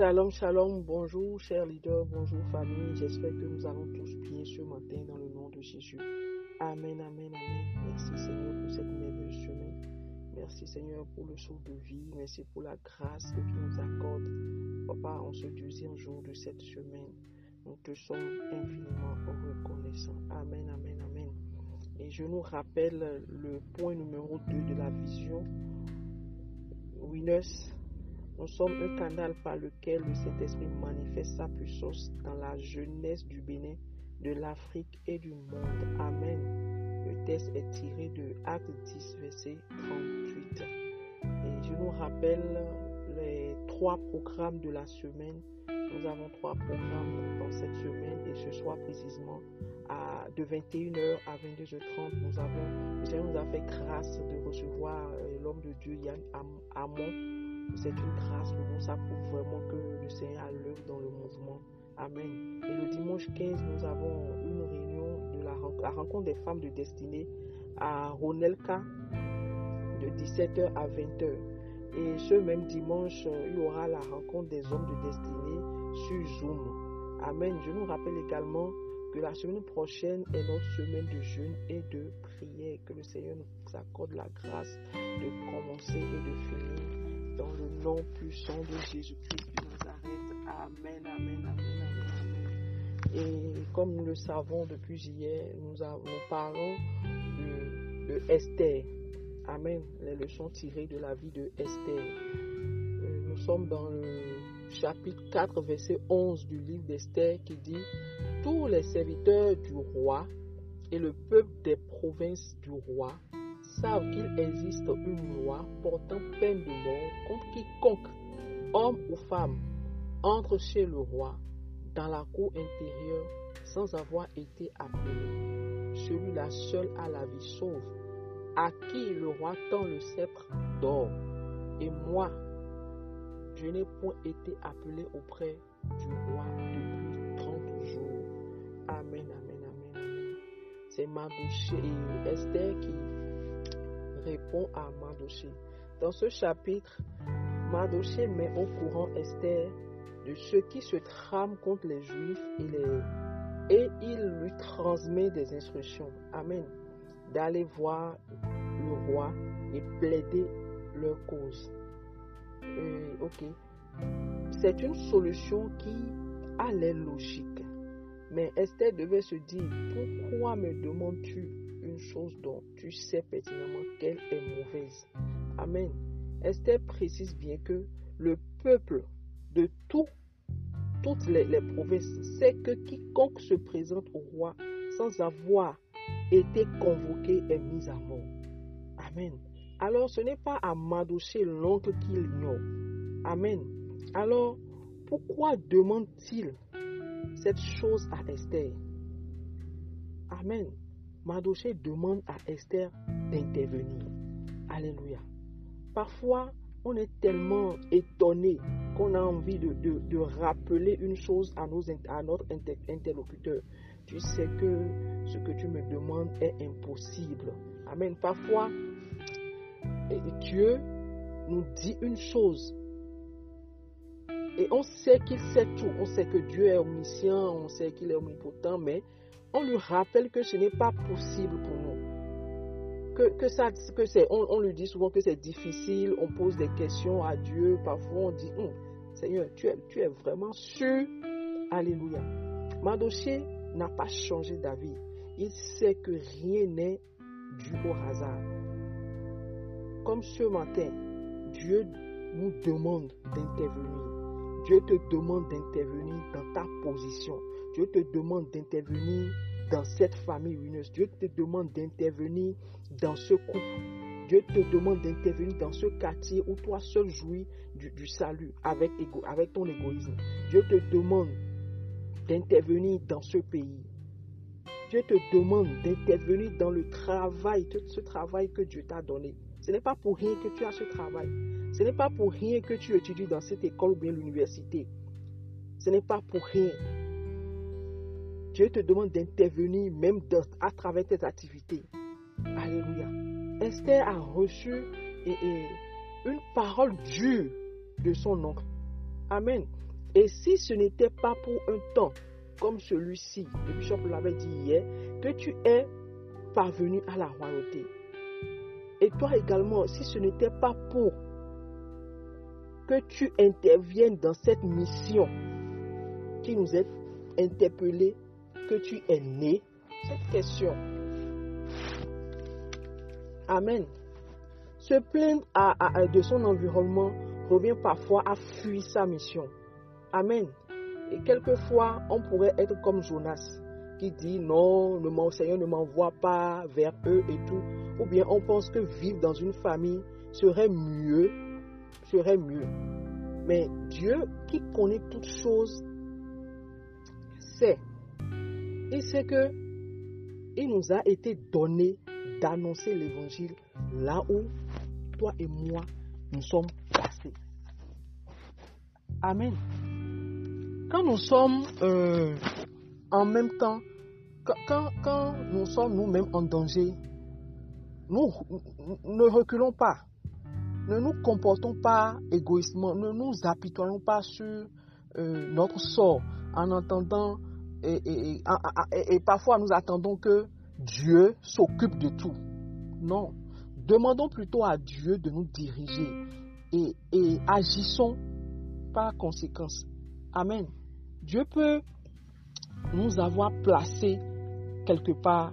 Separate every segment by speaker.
Speaker 1: Shalom, shalom, bonjour chers leaders, bonjour famille. J'espère que nous allons tous bien ce matin dans le nom de Jésus. Amen, amen, amen. Merci Seigneur pour cette merveilleuse semaine. Merci Seigneur pour le saut de vie. Merci pour la grâce que tu nous accordes. Papa, en ce deuxième jour de cette semaine, nous te sommes infiniment reconnaissants. Amen, amen, amen. Et je nous rappelle le point numéro 2 de la vision. Winners nous sommes un canal par lequel le Saint-Esprit manifeste sa puissance dans la jeunesse du Bénin, de l'Afrique et du monde. Amen. Le texte est tiré de Acte 10, verset 38. Et je nous rappelle les trois programmes de la semaine. Nous avons trois programmes dans cette semaine et ce soir précisément à, de 21h à 22h30, nous avons, le Seigneur nous a fait grâce de recevoir euh, l'homme de Dieu Yann Amon c'est une grâce pour nous. Ça prouve vraiment que le Seigneur a l'œuvre dans le mouvement. Amen. Et le dimanche 15, nous avons une réunion de la, rencontre des femmes de destinée à Ronelka de 17h à 20h. Et ce même dimanche, il y aura la rencontre des hommes de destinée sur Zoom. Amen. Je nous rappelle également que la semaine prochaine est notre semaine de jeûne et de prière. Que le Seigneur nous accorde la grâce de commencer et de finir dans le nom puissant de Jésus-Christ de Nazareth. Amen, amen, amen, amen, Et comme nous le savons depuis hier, nous, parlons de, Esther. Amen. Les leçons tirées de la vie de Esther. Euh, nous sommes dans le chapitre 4, verset 11 du livre d'Esther qui dit Tous les serviteurs du roi et le peuple des provinces du roi savent qu'il existe une loi portant peine de mort contre quiconque, homme ou femme, entre chez le roi dans la cour intérieure sans avoir été appelé. Celui-là seul a la vie sauve, à qui le roi tend le sceptre d'or. Et moi, je n'ai point été appelé auprès du roi depuis 30 jours. Amen, amen, amen, amen. C'est Mardoché et Esther qui répond à Mardoché. Dans ce chapitre, Mardoché met au courant Esther de ce qui se trame contre les Juifs et, il lui transmet des instructions. Amen. D'aller voir le roi et plaider leur cause. Euh, ok. C'est une solution qui a l'air logique. Mais Esther devait se dire, pourquoi me demandes-tu chose dont tu sais pertinemment qu'elle est mauvaise. Amen. Esther précise bien que le peuple de tout, toutes les, provinces sait que quiconque se présente au roi sans avoir été convoqué est mis à mort. Amen. Alors ce n'est pas à Madoché l'oncle qu'il ignore. Amen. Alors pourquoi demande-t-il cette chose à Esther? Amen. Mardoché demande à Esther d'intervenir. Alléluia. Parfois, on est tellement étonné qu'on a envie de, rappeler une chose à, nos, à notre interlocuteur. Tu sais que ce que tu me demandes est impossible. Amen. Parfois, Dieu nous dit une chose. Et on sait qu'il sait tout. On sait que Dieu est omniscient, on sait qu'il est omnipotent, mais on lui rappelle que ce n'est pas possible pour nous. Que, que ça, que c'est, on, lui dit souvent que c'est difficile, on pose des questions à Dieu, parfois on dit, hum, Seigneur, tu es, tu es vraiment sûr? Alléluia. Madoché n'a pas changé d'avis. Il sait que rien n'est dû au hasard. Comme ce matin, Dieu nous demande d'intervenir. Dieu te demande d'intervenir dans ta position. Dieu te demande d'intervenir dans cette famille ruineuse. Dieu te demande d'intervenir dans ce couple. Dieu te demande d'intervenir dans ce quartier où toi seul jouis du, salut avec, avec ton égoïsme. Dieu te demande d'intervenir dans ce pays. Dieu te demande d'intervenir dans le travail, ce travail que Dieu t'a donné. Ce n'est pas pour rien que tu as ce travail. Ce n'est pas pour rien que tu étudies dans cette école ou bien l'université. Ce n'est pas pour rien. Dieu te demande d'intervenir même à travers tes activités. Alléluia. Esther a reçu une parole dure de son oncle? Amen. Et si ce n'était pas pour un temps comme celui-ci, le bishop l'avait dit hier, que tu es parvenu à la royauté. Et toi également, si ce n'était pas pour que tu interviennes dans cette mission qui nous est interpellée, que tu es né, cette question. Amen. Se plaindre de son environnement revient parfois à fuir sa mission. Amen. Et quelquefois, on pourrait être comme Jonas, qui dit non, le Seigneur ne m'envoie pas vers eux et tout. Ou bien on pense que vivre dans une famille serait mieux, serait mieux. Mais Dieu qui connaît toutes choses sait. Il sait que il nous a été donné d'annoncer l'évangile là où toi et moi nous sommes placés. Amen. Quand nous sommes euh, en même temps, quand, quand nous sommes nous-mêmes en danger, nous ne reculons pas. Ne nous comportons pas égoïstement. Ne nous apitoyons pas sur euh, notre sort en entendant et, et, parfois nous attendons que Dieu s'occupe de tout. Non. Demandons plutôt à Dieu de nous diriger et, agissons par conséquence. Amen. Dieu peut nous avoir placés quelque part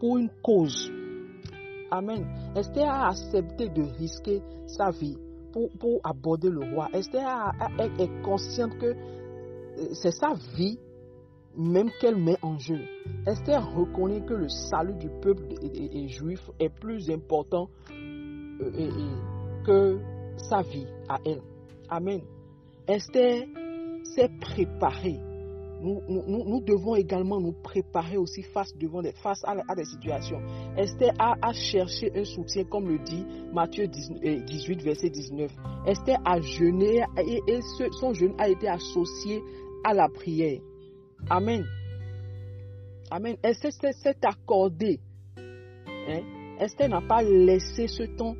Speaker 1: pour une cause. Amen. Esther a accepté de risquer sa vie pour, pour aborder le roi. Esther est consciente que euh, c'est sa vie même qu'elle met en jeu. Esther reconnaît que le salut du peuple juif est plus important euh, que sa vie à elle. Amen. Esther s'est préparée. Nous, devons également nous préparer aussi face, devant des, à, des situations. Esther a, cherché un soutien, comme le dit Matthieu 18, euh, verset 19. Esther a jeûné et, son jeûne a été associé à la prière. Amen. Amen. Esther s'est accordée. Hein? Esther n'a pas laissé ce temps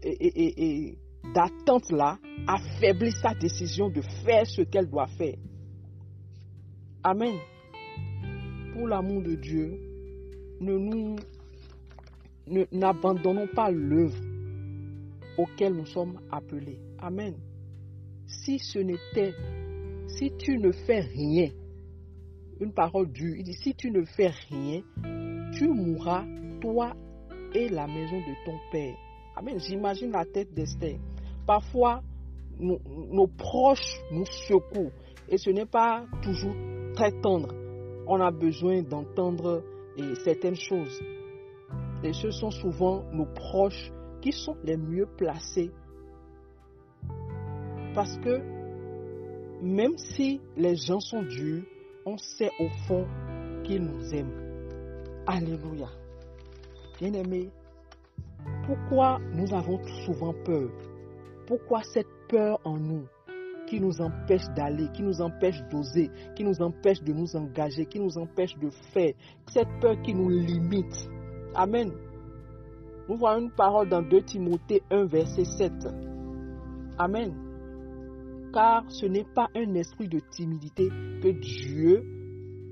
Speaker 1: et, d'attente là affaiblir sa décision de faire ce qu'elle doit faire? Amen. Pour l'amour de Dieu, ne nous n'abandonnons pas l'œuvre auquel nous sommes appelés. Amen. Si ce n'était si tu ne fais rien, une parole dure, il dit, si tu ne fais rien, tu mourras, toi et la maison de ton père. Amen. J'imagine la tête d'Esther. Parfois, nos, proches nous secouent et ce n'est pas toujours très tendre. On a besoin d'entendre certaines choses. Et ce sont souvent nos proches qui sont les mieux placés. Parce que même si les gens sont durs, on sait au fond qu'ils nous aiment. Alléluia. Bien-aimés, pourquoi nous avons souvent peur? Pourquoi cette peur en nous qui nous empêche d'aller, qui nous empêche d'oser, qui nous empêche de nous engager, qui nous empêche de faire, cette peur qui nous limite. Amen. Nous voyons une parole dans 2 Timothée 1, verset 7. Amen car ce n'est pas un esprit de timidité que Dieu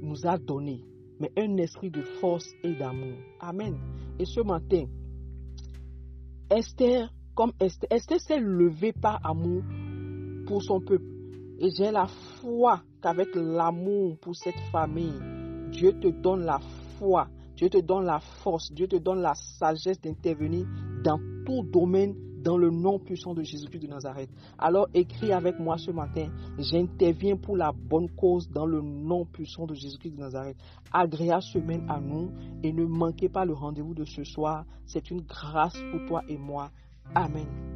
Speaker 1: nous a donné, mais un esprit de force et d'amour. Amen. Et ce matin, Esther, comme Esther, Esther s'est levée par amour pour son peuple. Et j'ai la foi qu'avec l'amour pour cette famille, Dieu te donne la foi, Dieu te donne la force, Dieu te donne la sagesse d'intervenir dans tout domaine dans le nom puissant de Jésus-Christ de Nazareth. Alors écris avec moi ce matin, j'interviens pour la bonne cause dans le nom puissant de Jésus-Christ de Nazareth. Agréable semaine à nous et ne manquez pas le rendez-vous de ce soir. C'est une grâce pour toi et moi. Amen.